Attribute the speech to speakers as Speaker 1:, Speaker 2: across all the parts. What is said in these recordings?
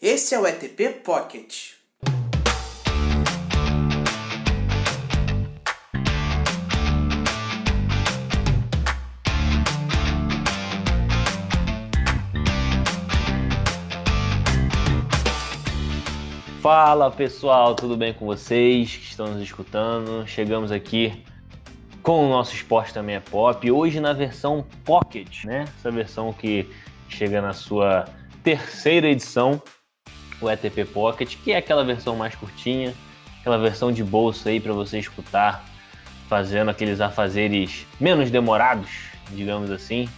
Speaker 1: Esse é o ETP Pocket.
Speaker 2: Fala pessoal, tudo bem com vocês que estão nos escutando? Chegamos aqui com o nosso esporte também é pop, hoje na versão Pocket, né? Essa versão que chega na sua terceira edição, o ETP Pocket, que é aquela versão mais curtinha, aquela versão de bolsa aí para você escutar, fazendo aqueles afazeres menos demorados, digamos assim.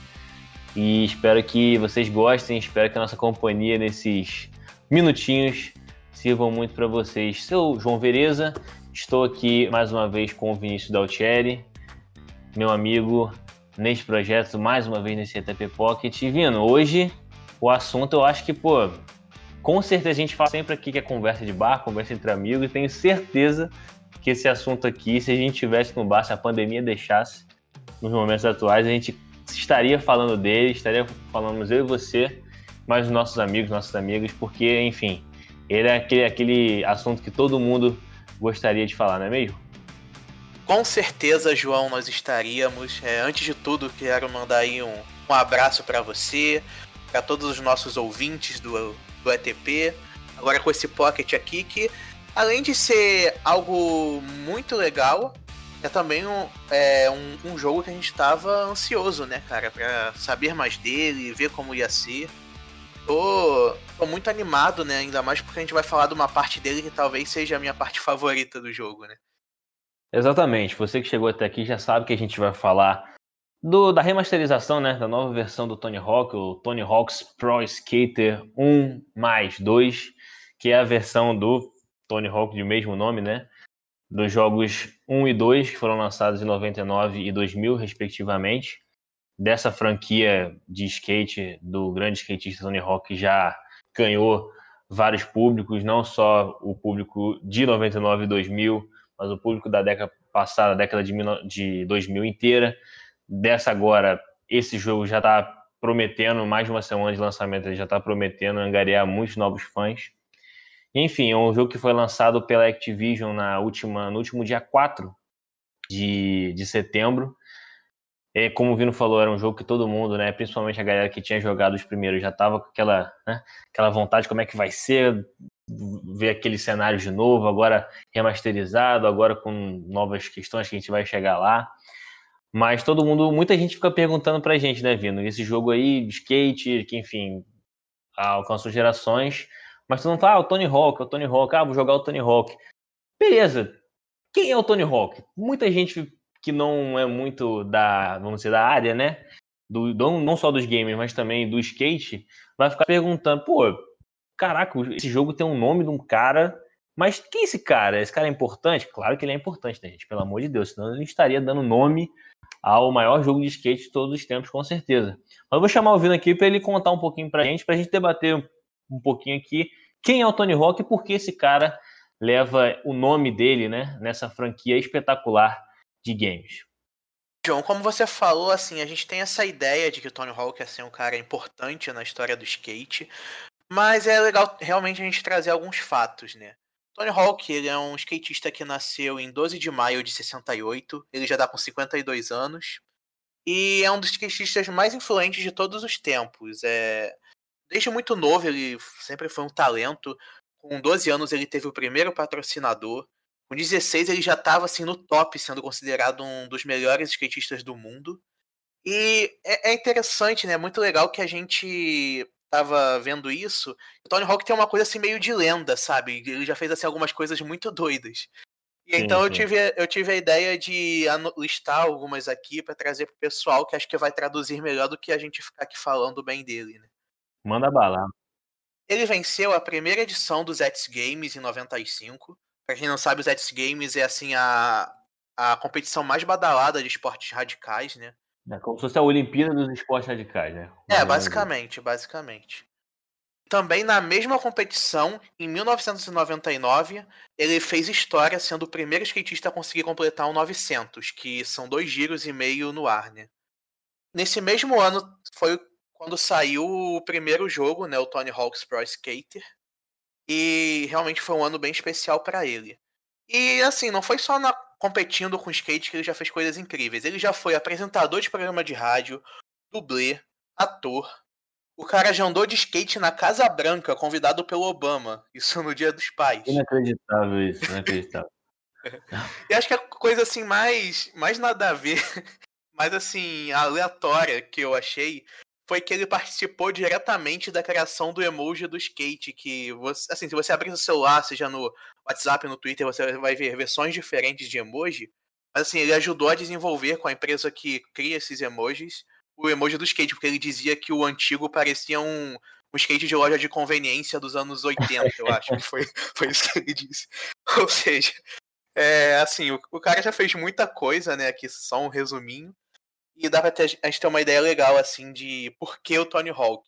Speaker 2: E espero que vocês gostem, espero que a nossa companhia nesses minutinhos sirvam muito para vocês. Sou João Vereza, estou aqui mais uma vez com o Vinícius Daltieri, meu amigo, neste projeto, mais uma vez nesse ETP Pocket. E Vino, hoje o assunto eu acho que, pô, com certeza a gente fala sempre aqui que é conversa de bar, conversa entre amigos, e tenho certeza que esse assunto aqui, se a gente tivesse no bar, se a pandemia deixasse, nos momentos atuais, a gente estaria falando dele, estaria falando eu e você, mais os nossos amigos, nossos amigos, porque, enfim, ele é aquele, aquele assunto que todo mundo gostaria de falar, não é mesmo?
Speaker 1: Com certeza, João, nós estaríamos. É, antes de tudo, quero mandar aí um, um abraço para você, para todos os nossos ouvintes do, do ETP. Agora com esse Pocket aqui, que além de ser algo muito legal, é também um, é, um, um jogo que a gente estava ansioso, né, cara, para saber mais dele, ver como ia ser tô, tô muito animado, né? Ainda mais porque a gente vai falar de uma parte dele que talvez seja a minha parte favorita do jogo, né?
Speaker 2: Exatamente. Você que chegou até aqui já sabe que a gente vai falar do, da remasterização, né? Da nova versão do Tony Hawk, o Tony Hawk's Pro Skater 1 mais 2, que é a versão do Tony Hawk de mesmo nome, né? Dos jogos 1 e 2, que foram lançados em 99 e 2000, respectivamente dessa franquia de skate do grande skatista Tony Hawk já ganhou vários públicos, não só o público de 99 e 2000, mas o público da década passada, década de 2000 inteira. Dessa agora, esse jogo já está prometendo, mais de uma semana de lançamento, ele já está prometendo angariar muitos novos fãs. Enfim, é um jogo que foi lançado pela Activision na última, no último dia 4 de, de setembro, é, como o Vino falou, era um jogo que todo mundo, né, principalmente a galera que tinha jogado os primeiros, já estava com aquela, né, aquela vontade como é que vai ser, ver aquele cenário de novo, agora remasterizado, agora com novas questões que a gente vai chegar lá. Mas todo mundo, muita gente fica perguntando pra gente, né, Vino? Esse jogo aí, skate, que enfim, alcançou gerações, mas todo mundo fala, ah, o Tony Hawk, o Tony Hawk, ah, vou jogar o Tony Hawk. Beleza, quem é o Tony Hawk? Muita gente que não é muito da, vamos dizer, da área, né? Do, do, não só dos gamers, mas também do skate, vai ficar perguntando, pô, caraca, esse jogo tem um nome de um cara, mas quem é esse cara? Esse cara é importante? Claro que ele é importante, né, gente? Pelo amor de Deus, senão ele estaria dando nome ao maior jogo de skate de todos os tempos, com certeza. Mas eu vou chamar o Vino aqui para ele contar um pouquinho pra gente, pra gente debater um pouquinho aqui quem é o Tony Hawk e por que esse cara leva o nome dele, né, nessa franquia espetacular de games.
Speaker 1: João, como você falou, assim, a gente tem essa ideia de que o Tony Hawk é ser um cara importante na história do skate, mas é legal realmente a gente trazer alguns fatos, né? Tony Hawk, ele é um skatista que nasceu em 12 de maio de 68, ele já dá com 52 anos, e é um dos skatistas mais influentes de todos os tempos. É... Desde muito novo, ele sempre foi um talento. Com 12 anos, ele teve o primeiro patrocinador, com 16 ele já estava assim no top, sendo considerado um dos melhores skatistas do mundo. E é, é interessante, né? Muito legal que a gente tava vendo isso. O Tony Hawk tem uma coisa assim meio de lenda, sabe? Ele já fez assim algumas coisas muito doidas. E sim, então sim. Eu, tive, eu tive a ideia de listar algumas aqui para trazer pro pessoal, que acho que vai traduzir melhor do que a gente ficar aqui falando bem dele, né?
Speaker 2: Manda bala.
Speaker 1: Ele venceu a primeira edição dos X Games em 95, Pra quem não sabe, os X Games é assim a, a competição mais badalada de esportes radicais, né?
Speaker 2: É como se fosse a Olimpíada dos Esportes Radicais, né?
Speaker 1: É, basicamente, basicamente. Também na mesma competição, em 1999, ele fez história sendo o primeiro skatista a conseguir completar um 900, que são dois giros e meio no ar, né? Nesse mesmo ano foi quando saiu o primeiro jogo, né, o Tony Hawk's Pro Skater, E realmente foi um ano bem especial para ele. E assim, não foi só na, competindo com skate que ele já fez coisas incríveis. Ele já foi apresentador de programa de rádio, dublê, ator. O cara já andou de skate na Casa Branca, convidado pelo Obama. Isso no Dia dos Pais.
Speaker 2: Inacreditável isso, inacreditável.
Speaker 1: e acho que a coisa assim mais, mais nada a ver, mais assim, aleatória que eu achei foi que ele participou diretamente da criação do emoji do skate, que você, assim, se você abrir no celular, seja no WhatsApp, no Twitter, você vai ver versões diferentes de emoji. Mas assim, ele ajudou a desenvolver com a empresa que cria esses emojis o emoji do skate, porque ele dizia que o antigo parecia um, um skate de loja de conveniência dos anos 80, eu acho que foi, foi isso que ele disse. Ou seja, é, assim, o, o cara já fez muita coisa, né? Aqui só um resuminho. E dá pra ter, a gente ter uma ideia legal, assim, de por que o Tony Hawk.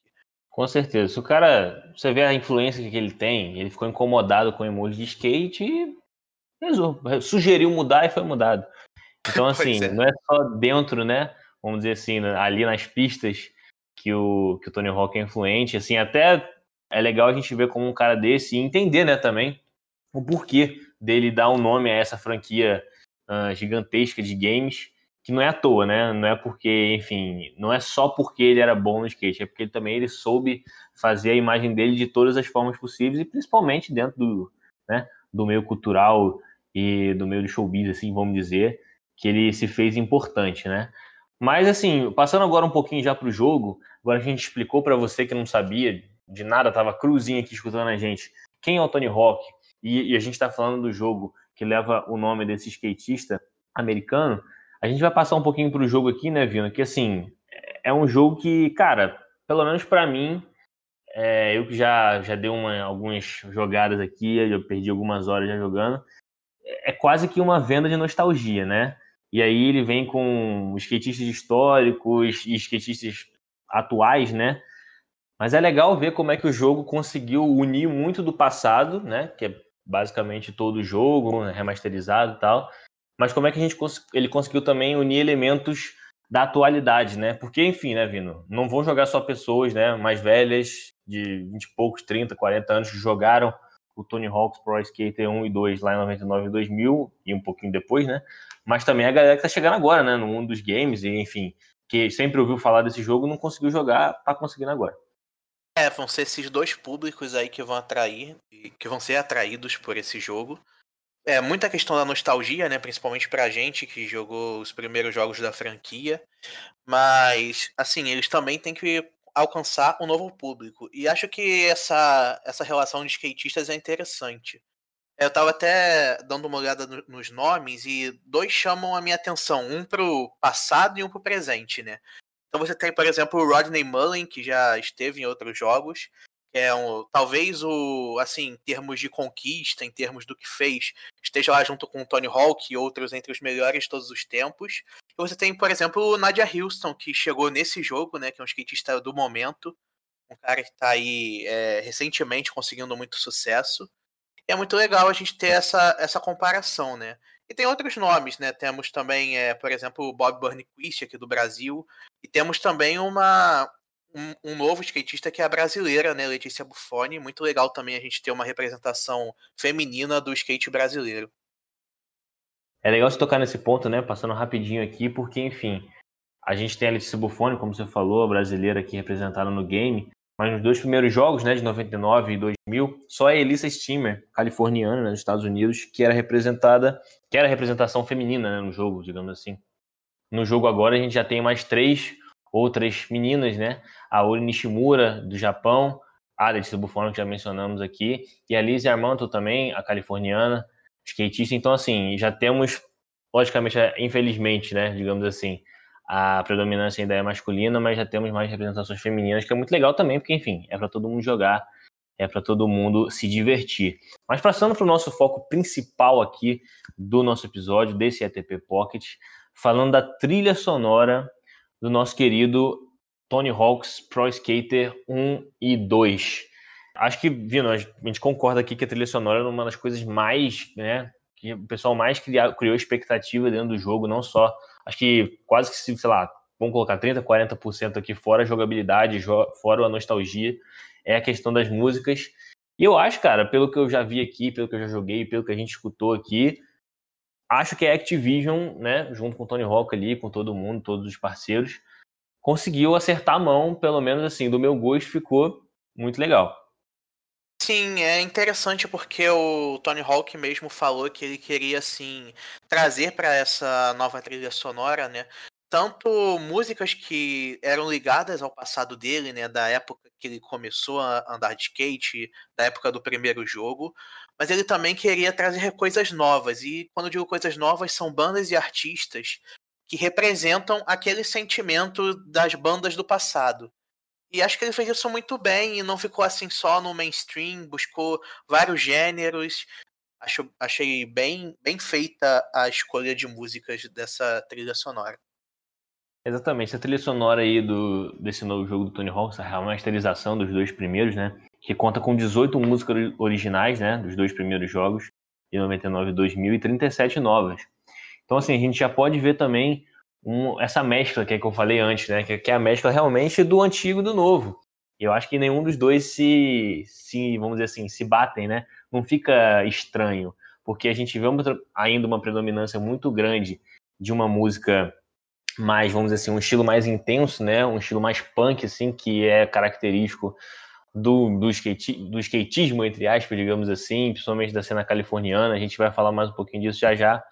Speaker 2: Com certeza. Se o cara. Você vê a influência que ele tem, ele ficou incomodado com o emoji de skate e sugeriu mudar e foi mudado. Então, assim, é. não é só dentro, né? Vamos dizer assim, ali nas pistas que o, que o Tony Hawk é influente. Assim, até é legal a gente ver como um cara desse e entender, né, também, o porquê dele dar um nome a essa franquia uh, gigantesca de games que não é à toa, né? Não é porque, enfim, não é só porque ele era bom no skate, é porque ele, também ele soube fazer a imagem dele de todas as formas possíveis e principalmente dentro do, né, do meio cultural e do meio do showbiz, assim, vamos dizer, que ele se fez importante, né? Mas assim, passando agora um pouquinho já para o jogo, agora a gente explicou para você que não sabia de nada, tava cruzinho aqui escutando a gente, quem é o Tony Hawk? E, e a gente está falando do jogo que leva o nome desse skatista americano. A gente vai passar um pouquinho pro jogo aqui, né, Vino? Que assim, é um jogo que, cara, pelo menos para mim, é, eu que já, já dei uma, algumas jogadas aqui, eu perdi algumas horas já jogando, é quase que uma venda de nostalgia, né? E aí ele vem com skatistas históricos e skatistas atuais, né? Mas é legal ver como é que o jogo conseguiu unir muito do passado, né? Que é basicamente todo o jogo, né? remasterizado e tal, mas como é que a gente ele conseguiu também unir elementos da atualidade, né? Porque, enfim, né, Vino? Não vão jogar só pessoas né, mais velhas, de 20 e poucos, 30, 40 anos, que jogaram o Tony Hawk's Pro Skater 1 e 2 lá em 99 e 2000, e um pouquinho depois, né? Mas também a galera que tá chegando agora, né, no mundo dos games, e enfim, que sempre ouviu falar desse jogo não conseguiu jogar, tá conseguindo agora.
Speaker 1: É, vão ser esses dois públicos aí que vão atrair, que vão ser atraídos por esse jogo é muita questão da nostalgia, né? Principalmente pra gente que jogou os primeiros jogos da franquia. Mas, assim, eles também têm que alcançar um novo público. E acho que essa, essa relação de skatistas é interessante. Eu tava até dando uma olhada no, nos nomes e dois chamam a minha atenção, um pro passado e um pro presente, né? Então você tem, por exemplo, o Rodney Mullen, que já esteve em outros jogos, é um, talvez o, assim, em termos de conquista, em termos do que fez, esteja lá junto com o Tony Hawk e outros entre os melhores de todos os tempos. E você tem, por exemplo, o Nadia Houston, que chegou nesse jogo, né, que é um skatista do momento, um cara que está aí é, recentemente conseguindo muito sucesso. E é muito legal a gente ter essa, essa comparação, né? E tem outros nomes, né? Temos também, é, por exemplo, o Bob Burnquist aqui do Brasil. E temos também uma, um, um, novo skatista que é a brasileira, né, Letícia Buffoni. Muito legal também a gente ter uma representação feminina do skate brasileiro.
Speaker 2: É legal você tocar nesse ponto, né, passando rapidinho aqui, porque, enfim, a gente tem a Letícia Buffoni, como você falou, a brasileira aqui representada no game, mas nos dois primeiros jogos, né, de 99 e 2000, só a Elissa Steamer, californiana, né, nos Estados Unidos, que era representada, que era representação feminina, né, no jogo, digamos assim. No jogo agora a gente já tem mais três outras meninas, né? A Ori Nishimura, do Japão, a Letícia Buffon, que já mencionamos aqui, e a Lizzie Armanto também, a californiana, skatista. Então, assim, já temos, logicamente, infelizmente, né, digamos assim, a predominância ainda é masculina, mas já temos mais representações femininas, que é muito legal também, porque, enfim, é para todo mundo jogar, é para todo mundo se divertir. Mas passando para o nosso foco principal aqui do nosso episódio, desse ETP Pocket, falando da trilha sonora do nosso querido Tony Hawk's Pro Skater 1 e 2. Acho que, Vino, a gente concorda aqui que a trilha sonora é uma das coisas mais, né, que o pessoal mais criou, criou expectativa dentro do jogo, não só, acho que quase que, sei lá, vamos colocar 30, 40% aqui fora a jogabilidade, fora a nostalgia, é a questão das músicas. E eu acho, cara, pelo que eu já vi aqui, pelo que eu já joguei, pelo que a gente escutou aqui, acho que a Activision, né, junto com o Tony Hawk ali, com todo mundo, todos os parceiros, conseguiu acertar a mão, pelo menos assim, do meu gosto ficou muito legal.
Speaker 1: Sim, é interessante porque o Tony Hawk mesmo falou que ele queria assim trazer para essa nova trilha sonora, né, tanto músicas que eram ligadas ao passado dele, né, da época que ele começou a andar de skate, da época do primeiro jogo, mas ele também queria trazer coisas novas. E quando digo coisas novas, são bandas e artistas que representam aquele sentimento das bandas do passado. E acho que ele fez isso muito bem e não ficou assim só no mainstream, buscou vários gêneros. Acho, achei bem, bem feita a escolha de músicas dessa trilha sonora.
Speaker 2: Exatamente, a trilha sonora aí do, desse novo jogo do Tony Hawk, a remasterização dos dois primeiros, né? Que conta com 18 músicas originais, né? Dos dois primeiros jogos, de 99 e 2000, e 37 novas. Então, assim, a gente já pode ver também um, essa mescla que, é que eu falei antes, né? Que, que, é a mescla realmente do antigo e do novo. Eu acho que nenhum dos dois se, se, vamos dizer assim, se batem, né? Não fica estranho, porque a gente vê ainda uma predominância muito grande de uma música mais, vamos dizer assim, um estilo mais intenso, né? Um estilo mais punk, assim, que é característico do, do, skate, do skatismo, entre aspas, digamos assim, principalmente da cena californiana. A gente vai falar mais um pouquinho disso já já.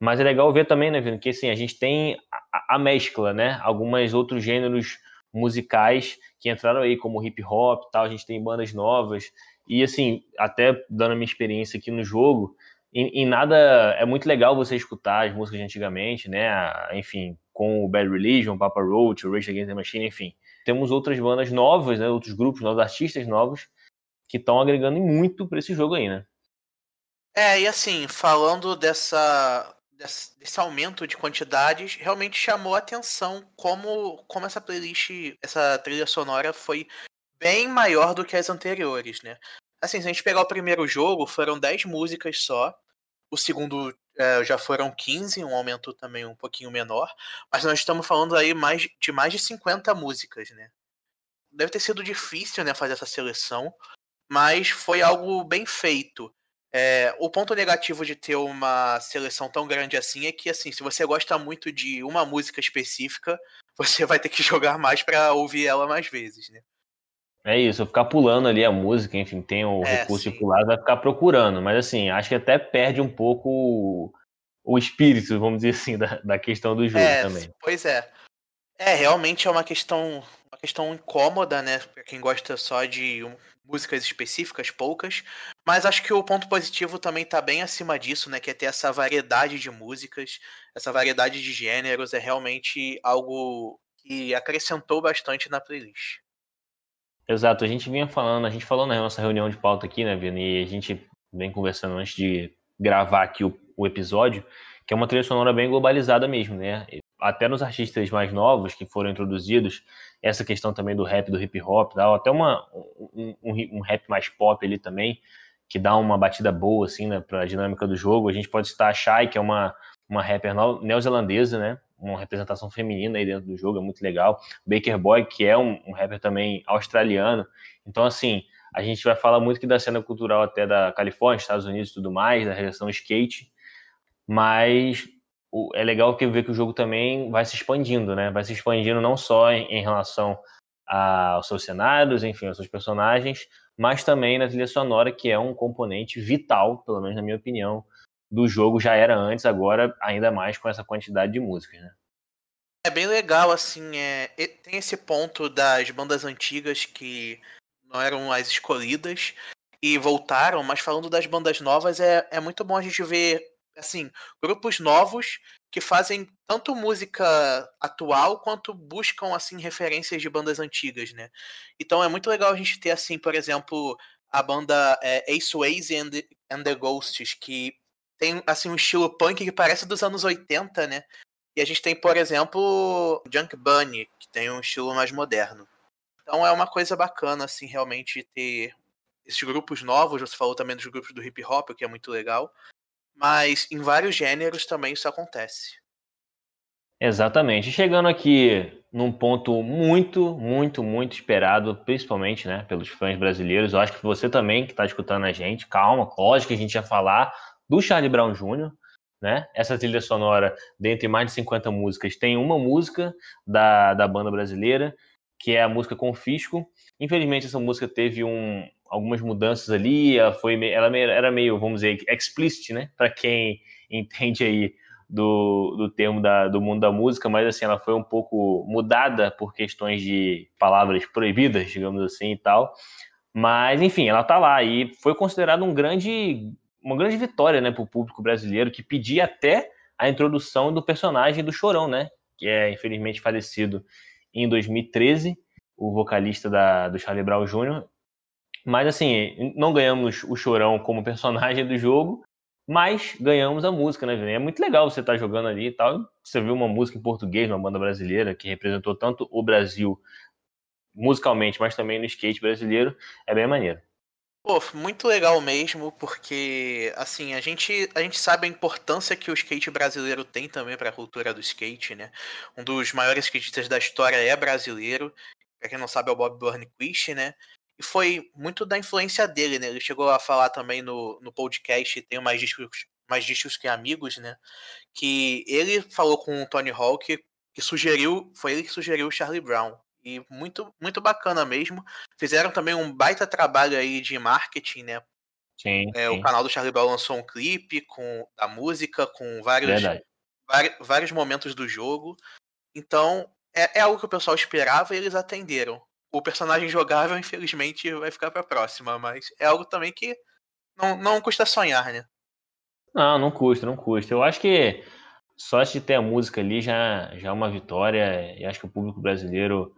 Speaker 2: Mas é legal ver também, né, Vino, que assim, a gente tem a, a mescla, né? Alguns outros gêneros musicais que entraram aí, como hip hop tal, a gente tem bandas novas. E assim, até dando a minha experiência aqui no jogo, em, em, nada é muito legal você escutar as músicas de antigamente, né? Enfim, com o Bad Religion, Papa Roach, o Rage Against the Machine, enfim. Temos outras bandas novas, né? Outros grupos novos, artistas novos que estão agregando muito para esse jogo aí, né?
Speaker 1: É, e assim, falando dessa desse, aumento de quantidades, realmente chamou a atenção como, como essa playlist, essa trilha sonora foi bem maior do que as anteriores, né? Assim, se a gente pegar o primeiro jogo, foram 10 músicas só. O segundo é, já foram 15, um aumento também um pouquinho menor. Mas nós estamos falando aí mais, de mais de 50 músicas, né? Deve ter sido difícil né, fazer essa seleção, mas foi algo bem feito. É, o ponto negativo de ter uma seleção tão grande assim é que, assim, se você gosta muito de uma música específica, você vai ter que jogar mais para ouvir ela mais vezes, né?
Speaker 2: É isso, eu ficar pulando ali a música, enfim, tem o é, recurso sim. de pular, vai ficar procurando, mas assim, acho que até perde um pouco o, o espírito, vamos dizer assim, da, da questão do jogo
Speaker 1: é,
Speaker 2: também.
Speaker 1: Pois é. É, realmente é uma questão, uma questão incômoda, né, pra quem gosta só de músicas específicas, poucas, mas acho que o ponto positivo também tá bem acima disso, né, que é ter essa variedade de músicas, essa variedade de gêneros, é realmente algo que acrescentou bastante na playlist.
Speaker 2: Exato, a gente vinha falando, a gente falou na nossa reunião de pauta aqui, né, Vini, e a gente vem conversando antes de gravar aqui o, o, episódio, que é uma trilha sonora bem globalizada mesmo, né? Até nos artistas mais novos que foram introduzidos, essa questão também do rap, do hip hop, tal, até uma, um, um, um rap mais pop ali também, que dá uma batida boa, assim, né, pra dinâmica do jogo. A gente pode citar a Shai, que é uma, uma rapper neozelandesa, né? Uma representação feminina aí dentro do jogo, é muito legal. Baker Boy, que é um, um rapper também australiano. Então, assim, a gente vai falar muito que da cena cultural até da Califórnia, Estados Unidos e tudo mais, da relação skate, mas o, é legal que ver que o jogo também vai se expandindo, né? Vai se expandindo não só em, em relação a, aos seus cenários, enfim, aos seus personagens, mas também na trilha sonora, que é um componente vital, pelo menos na minha opinião, do jogo já era antes, agora ainda mais com essa quantidade de músicas, né?
Speaker 1: É bem legal, assim, é, tem esse ponto das bandas antigas que não eram as escolhidas e voltaram, mas falando das bandas novas, é, é muito bom a gente ver, assim, grupos novos que fazem tanto música atual quanto buscam, assim, referências de bandas antigas, né? Então é muito legal a gente ter, assim, por exemplo, a banda é, Ace Waze and, and the Ghosts, que tem assim um estilo punk que parece dos anos 80, né? E a gente tem, por exemplo, Junk Bunny, que tem um estilo mais moderno. Então é uma coisa bacana, assim, realmente ter esses grupos novos. Você falou também dos grupos do hip hop, o que é muito legal. Mas em vários gêneros também isso acontece.
Speaker 2: Exatamente. Chegando aqui num ponto muito, muito, muito esperado, principalmente né, pelos fãs brasileiros. Eu acho que você também, que está escutando a gente, calma, lógico que a gente ia falar do Charlie Brown Jr., né? Essa trilha sonora, dentre mais de 50 músicas, tem uma música da, da banda brasileira, que é a música Confisco. Infelizmente, essa música teve um, algumas mudanças ali, ela, foi, ela era meio, vamos dizer, explicit, né? Para quem entende aí do, do termo da, do mundo da música, mas assim, ela foi um pouco mudada por questões de palavras proibidas, digamos assim e tal. Mas, enfim, ela tá lá e foi considerada um grande, uma grande vitória né, para o público brasileiro, que pedia até a introdução do personagem do Chorão, né? Que é infelizmente falecido em 2013, o vocalista da, do Charlie Brown Jr. Mas assim, não ganhamos o Chorão como personagem do jogo, mas ganhamos a música, né? É muito legal você estar tá jogando ali e tal. Você viu uma música em português, uma banda brasileira que representou tanto o Brasil musicalmente, mas também no skate brasileiro. É bem maneiro.
Speaker 1: Pô, muito legal mesmo, porque assim, a gente, a gente sabe a importância que o skate brasileiro tem também para a cultura do skate, né? Um dos maiores skatistas da história é brasileiro. Pra quem não sabe, é o Bob Burnquist, né? E foi muito da influência dele, né? Ele chegou a falar também no, no podcast, tem mais discos, mais discos que amigos, né? Que ele falou com o Tony Hawk, que sugeriu, foi ele que sugeriu o Charlie Brown. E muito, muito bacana mesmo. Fizeram também um baita trabalho aí de marketing, né?
Speaker 2: Sim,
Speaker 1: é,
Speaker 2: sim.
Speaker 1: O canal do Charlie Brown lançou um clipe com a música, com vários, vários, vários momentos do jogo. Então, é, é algo que o pessoal esperava e eles atenderam o personagem jogável, infelizmente, vai ficar pra próxima, mas é algo também que não, não custa sonhar, né?
Speaker 2: Não, não custa, não custa. Eu acho que só de ter a música ali já, já é uma vitória, e acho que o público brasileiro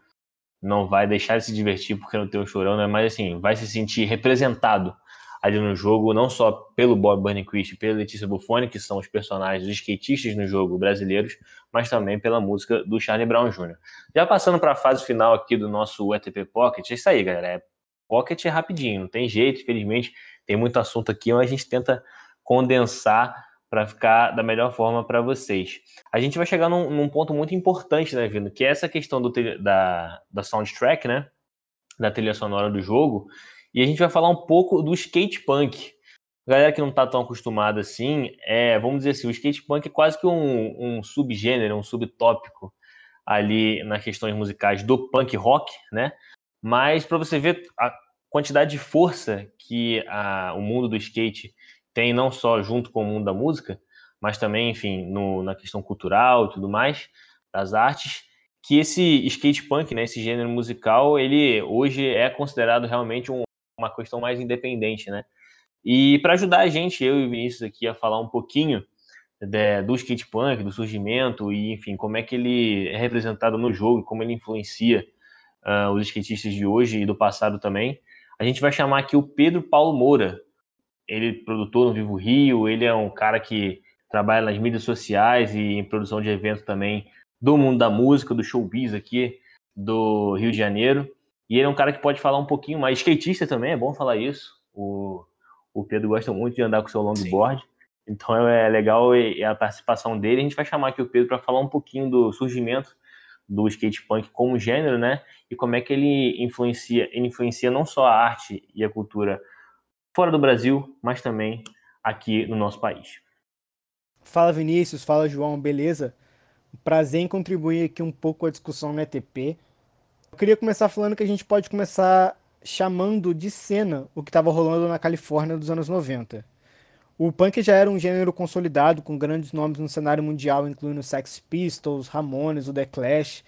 Speaker 2: não vai deixar de se divertir porque não tem o chorão, né? Mas assim, vai se sentir representado ali no jogo, não só pelo Bob Burnquist e pela Letícia Buffoni, que são os personagens, os skatistas no jogo brasileiros, mas também pela música do Charlie Brown Jr. Já passando para a fase final aqui do nosso ETP Pocket, é isso aí, galera. É Pocket é rapidinho, não tem jeito, infelizmente, tem muito assunto aqui, mas a gente tenta condensar para ficar da melhor forma para vocês. A gente vai chegar num, num, ponto muito importante, né, Vindo? Que é essa questão do, da, da soundtrack, né? Da trilha sonora do jogo, e a gente vai falar um pouco do skate punk. Galera que não está tão acostumada assim, é, vamos dizer assim, o skate punk é quase que um, um subgênero, um subtópico ali nas questões musicais do punk rock, né? Mas para você ver a quantidade de força que a, o mundo do skate tem, não só junto com o mundo da música, mas também, enfim, no, na questão cultural e tudo mais, das artes, que esse skate punk, né, esse gênero musical, ele hoje é considerado realmente um, uma questão mais independente, né? E para ajudar a gente, eu e o Vinícius aqui, a falar um pouquinho de, do skate punk, do surgimento e, enfim, como é que ele é representado no jogo, como ele influencia uh, os skatistas de hoje e do passado também, a gente vai chamar aqui o Pedro Paulo Moura. Ele é produtor no Vivo Rio, ele é um cara que trabalha nas mídias sociais e em produção de eventos também do mundo da música, do showbiz aqui do Rio de Janeiro. E ele é um cara que pode falar um pouquinho mais. Skatista também, é bom falar isso. O, o Pedro gosta muito de andar com seu longboard. Sim. Então é legal a participação dele. A gente vai chamar aqui o Pedro para falar um pouquinho do surgimento do skate punk como gênero, né? E como é que ele influencia, ele influencia não só a arte e a cultura fora do Brasil, mas também aqui no nosso país.
Speaker 3: Fala Vinícius, fala João, beleza? Prazer em contribuir aqui um pouco a discussão no ETP. Eu queria começar falando que a gente pode começar chamando de cena o que estava rolando na Califórnia dos anos 90. O punk já era um gênero consolidado, com grandes nomes no cenário mundial, incluindo Sex Pistols, Ramones, o The Clash.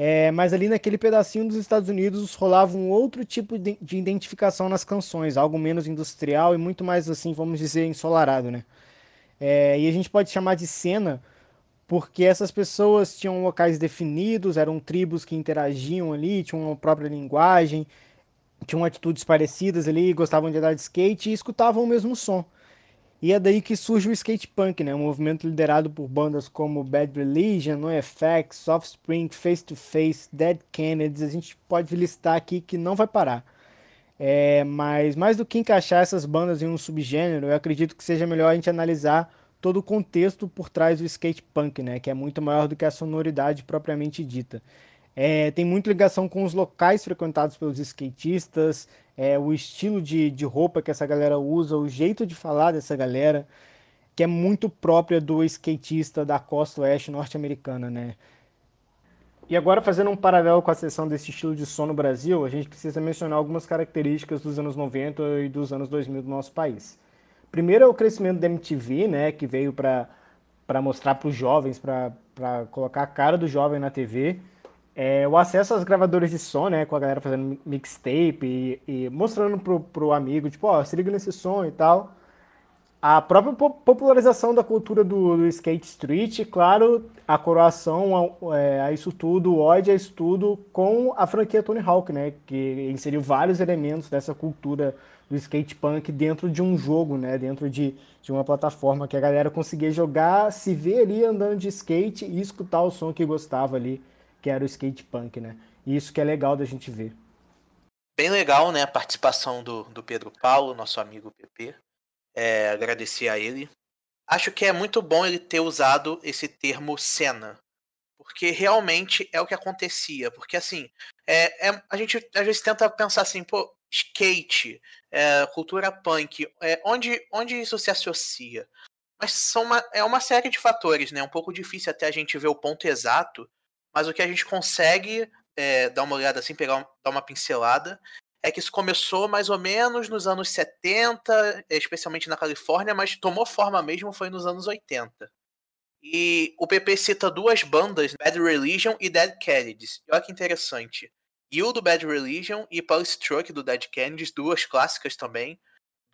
Speaker 3: É, mas ali naquele pedacinho dos Estados Unidos rolava um outro tipo de, de identificação nas canções, algo menos industrial e muito mais assim, vamos dizer, ensolarado, né? É, e a gente pode chamar de cena porque essas pessoas tinham locais definidos, eram tribos que interagiam ali, tinham uma própria linguagem, tinham atitudes parecidas ali, gostavam de andar de skate e escutavam o mesmo som. E é daí que surge o skate punk, né? um movimento liderado por bandas como Bad Religion, NoFX, Offspring, Face to Face, Dead Kennedys. A gente pode listar aqui que não vai parar. É, mas mais do que encaixar essas bandas em um subgênero, eu acredito que seja melhor a gente analisar todo o contexto por trás do skate punk, né? Que é muito maior do que a sonoridade propriamente dita. É, tem muita ligação com os locais frequentados pelos skatistas, é, o estilo de, de roupa que essa galera usa, o jeito de falar dessa galera, que é muito própria do skatista da costa oeste norte-americana, né? E agora, fazendo um paralelo com a sessão desse estilo de som no Brasil, a gente precisa mencionar algumas características dos anos 90 e dos anos 2000 do nosso país. Primeiro é o crescimento da MTV, né, que veio para mostrar para os jovens, para colocar a cara do jovem na TV, é, o acesso às gravadoras de som, né, com a galera fazendo mixtape e, e mostrando pro, pro amigo, tipo, ó, oh, se liga nesse som e tal. A própria popularização da cultura do, do skate street, claro, a coroação a, é, a, isso tudo, o ódio a isso tudo, com a franquia Tony Hawk, né, que inseriu vários elementos dessa cultura do skate punk dentro de um jogo, né, dentro de, de uma plataforma que a galera conseguia jogar, se ver ali andando de skate e escutar o som que gostava ali que era o skate punk, né? E isso que é legal da gente ver.
Speaker 1: Bem legal, né? A participação do, do Pedro Paulo, nosso amigo PP. É, agradecer a ele. Acho que é muito bom ele ter usado esse termo cena. Porque realmente é o que acontecia. Porque assim, é, é a gente às vezes tenta pensar assim, pô, skate, é, cultura punk, é, onde, onde isso se associa? Mas são uma, é uma série de fatores, né? É um pouco difícil até a gente ver o ponto exato mas o que a gente consegue é, dar uma olhada assim, pegar dar uma pincelada, é que isso começou mais ou menos nos anos 70, especialmente na Califórnia, mas tomou forma mesmo foi nos anos 80. E o PP cita duas bandas, Bad Religion e Dead Kennedys. E olha que interessante. You do Bad Religion e Pulse Truck do Dead Kennedys, duas clássicas também,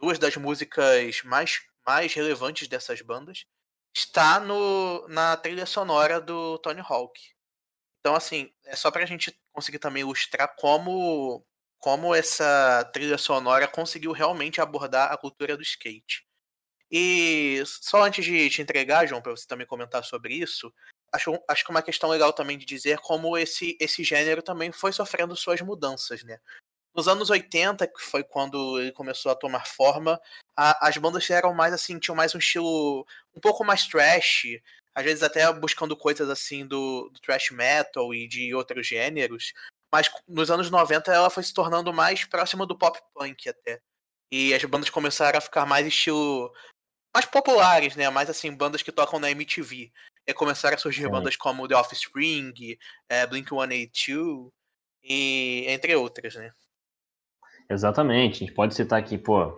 Speaker 1: duas das músicas mais, mais relevantes dessas bandas, está no, na trilha sonora do Tony Hawk. Então, assim, é só pra gente conseguir também ilustrar como, como essa trilha sonora conseguiu realmente abordar a cultura do skate. E só antes de te entregar, João, para você também comentar sobre isso, acho, acho que uma questão legal também de dizer como esse, esse gênero também foi sofrendo suas mudanças, né? Nos anos 80, que foi quando ele começou a tomar forma, a, as bandas eram mais assim, tinham mais um estilo um pouco mais trash, às vezes até buscando coisas assim do, do thrash metal e de outros gêneros, mas nos anos 90 ela foi se tornando mais próxima do pop punk até. E as bandas começaram a ficar mais estilo mais populares, né? Mais assim, bandas que tocam na MTV. E começaram a surgir bandas como The Offspring, é, Blink-182 e entre outras, né?
Speaker 2: Exatamente. A gente pode citar aqui, pô,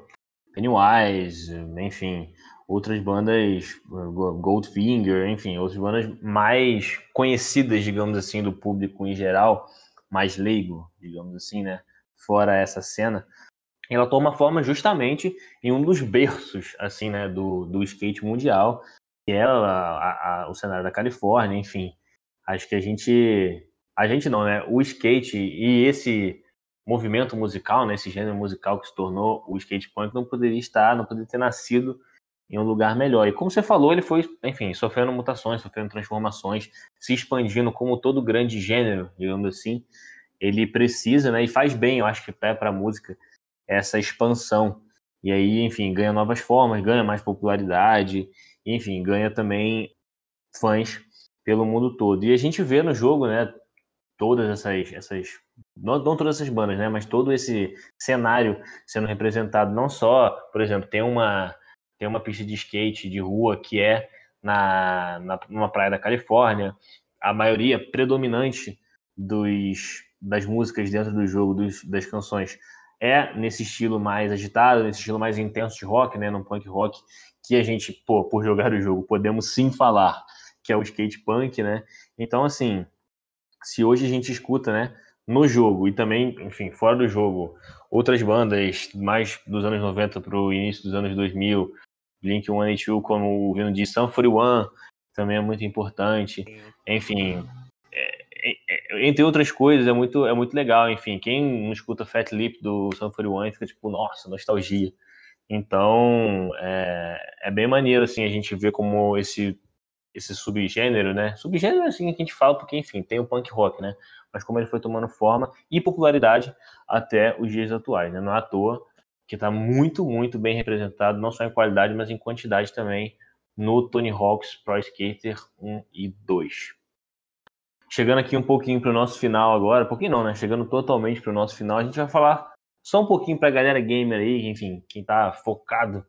Speaker 2: Pennywise, enfim, outras bandas, Goldfinger, enfim, outras bandas mais conhecidas, digamos assim, do público em geral, mais leigo, digamos assim, né? Fora essa cena, ela toma forma justamente em um dos berços, assim, né, do, do skate mundial, que é a, a, o cenário da Califórnia, enfim. Acho que a gente, a gente não, né? O skate e esse movimento musical, né, esse gênero musical que se tornou o skate punk não poderia estar, não poderia ter nascido em um lugar melhor. E como você falou, ele foi, enfim, sofrendo mutações, sofrendo transformações, se expandindo como todo grande gênero, digamos assim. Ele precisa, né, e faz bem, eu acho que para a música, essa expansão. E aí, enfim, ganha novas formas, ganha mais popularidade, enfim, ganha também fãs pelo mundo todo. E a gente vê no jogo, né, todas essas, essas não, não todas essas bandas, né, mas todo esse cenário sendo representado, não só, por exemplo, tem uma tem uma pista de skate de rua que é na, na numa praia da Califórnia. A maioria predominante dos, das músicas dentro do jogo, dos, das canções, é nesse estilo mais agitado, nesse estilo mais intenso de rock, né, no punk rock, que a gente, pô, por jogar o jogo, podemos sim falar que é o skate punk, né? Então, assim, se hoje a gente escuta, né, no jogo e também, enfim, fora do jogo, outras bandas mais dos anos 90 para o início dos anos 2000, Blink-182, como o Vino de Sun 41, também é muito importante. Enfim, é, é, é, entre outras coisas, é muito, é muito legal. Enfim, quem não escuta Fat Lip do Sun 41 fica tipo, nossa, nostalgia. Então, é, é bem maneiro, assim, a gente ver como esse, esse subgênero, né? Subgênero, assim, que a gente fala porque, enfim, tem o punk rock, né? Mas como ele foi tomando forma e popularidade até os dias atuais, né? Não é à toa que está muito, muito bem representado, não só em qualidade, mas em quantidade também no Tony Hawk's Pro Skater 1 e 2. Chegando aqui um pouquinho para o nosso final agora, pouquinho não, né? Chegando totalmente para o nosso final, a gente vai falar só um pouquinho para a galera gamer aí, enfim, quem está focado,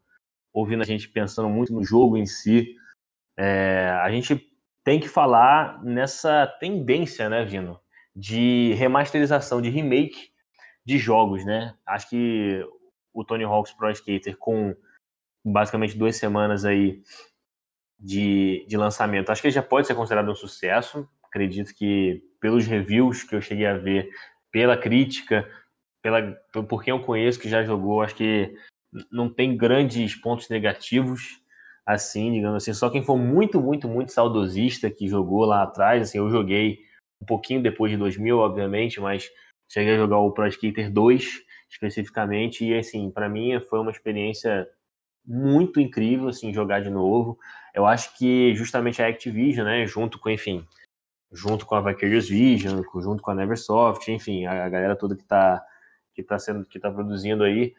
Speaker 2: ouvindo a gente pensando muito no jogo em si. É, a gente tem que falar nessa tendência, né, Vino, de remasterização, de remake de jogos, né? Acho que o Tony Hawk's Pro Skater com basicamente duas semanas aí de, de lançamento, acho que ele já pode ser considerado um sucesso. Acredito que pelos reviews que eu cheguei a ver, pela crítica, pela, por quem eu conheço que já jogou, acho que não tem grandes pontos negativos, assim, digamos assim. Só quem for muito, muito, muito saudosista que jogou lá atrás, assim, eu joguei um pouquinho depois de 2000, obviamente, mas cheguei a jogar o Pro Skater 2 especificamente e assim, para mim foi uma experiência muito incrível assim jogar de novo. Eu acho que justamente a Activision, né, junto com, enfim, junto com a Vicarious Vision, junto com a Neversoft, enfim, a, galera toda que está que tá sendo que tá produzindo aí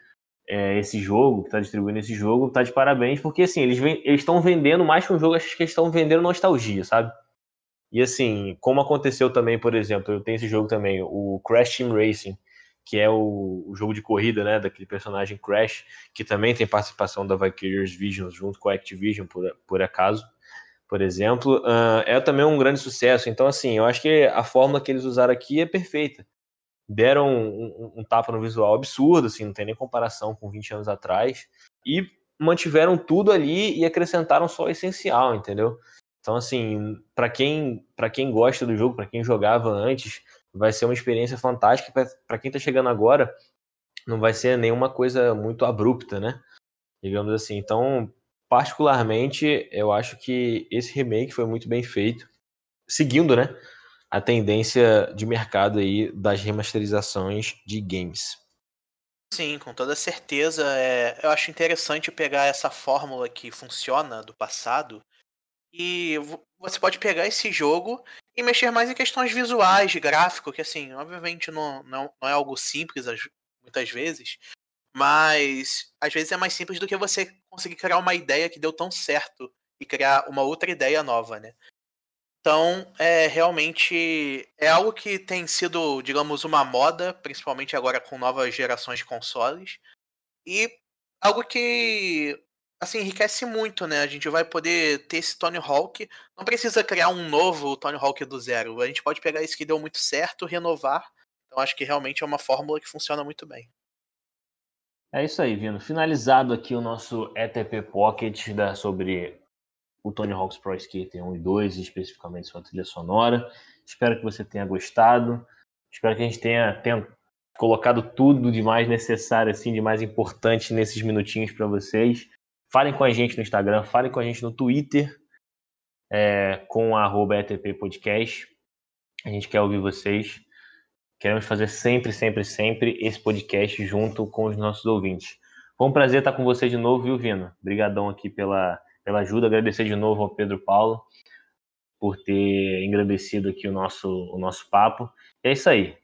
Speaker 2: é, esse jogo, que está distribuindo esse jogo, tá de parabéns, porque assim, eles estão vendendo mais que um jogo, acho que eles estão vendendo nostalgia, sabe? E assim, como aconteceu também, por exemplo, eu tenho esse jogo também, o Crash Team Racing, que é o, o, jogo de corrida, né, daquele personagem Crash, que também tem participação da Vicarious Vision junto com a Activision, por, por acaso, por exemplo, uh, é também um grande sucesso. Então, assim, eu acho que a fórmula que eles usaram aqui é perfeita. Deram um, um, um tapa no visual absurdo, assim, não tem nem comparação com 20 anos atrás, e mantiveram tudo ali e acrescentaram só o essencial, entendeu? Então, assim, para quem, quem gosta do jogo, para quem jogava antes, vai ser uma experiência fantástica. Para quem está chegando agora, não vai ser nenhuma coisa muito abrupta, né? Digamos assim. Então, particularmente, eu acho que esse remake foi muito bem feito, seguindo, né? A tendência de mercado aí das remasterizações de games.
Speaker 1: Sim, com toda certeza. É, eu acho interessante pegar essa fórmula que funciona do passado e você pode pegar esse jogo e mexer mais em questões visuais, de gráfico, que assim, obviamente não, não, não é algo simples muitas vezes, mas às vezes é mais simples do que você conseguir criar uma ideia que deu tão certo e criar uma outra ideia nova, né? Então, é realmente é algo que tem sido, digamos, uma moda, principalmente agora com novas gerações de consoles. E algo que assim, enriquece muito, né? A gente vai poder ter esse Tony Hawk. Não precisa criar um novo Tony Hawk do zero. A gente pode pegar isso que deu muito certo, renovar. Então acho que realmente é uma fórmula que funciona muito bem.
Speaker 2: É isso aí, Vino. Finalizado aqui o nosso ETP Pocket da, sobre o Tony Hawk's Pro Skater 1 e 2, especificamente sua trilha sonora. Espero que você tenha gostado. Espero que a gente tenha, tenha colocado tudo de mais necessário, assim, de mais importante nesses minutinhos para vocês. Falem com a gente no Instagram, falem com a gente no Twitter, é, com a ETP Podcast. A gente quer ouvir vocês. Queremos fazer sempre, sempre, sempre esse podcast junto com os nossos ouvintes. Foi um prazer estar com você de novo, viu, Vino? Obrigadão aqui pela, pela ajuda. Agradecer de novo ao Pedro Paulo por ter engrandecido aqui o nosso, o nosso papo. É isso aí.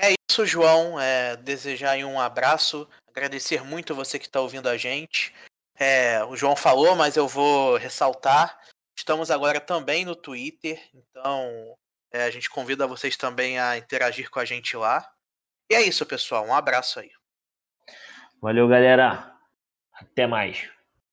Speaker 1: É isso, João. É, desejar um abraço, agradecer muito você que está ouvindo a gente. É, o João falou, mas eu vou ressaltar. Estamos agora também no Twitter, então é, a gente convida vocês também a interagir com a gente lá. E é isso, pessoal. Um abraço aí.
Speaker 2: Valeu, galera. Até mais.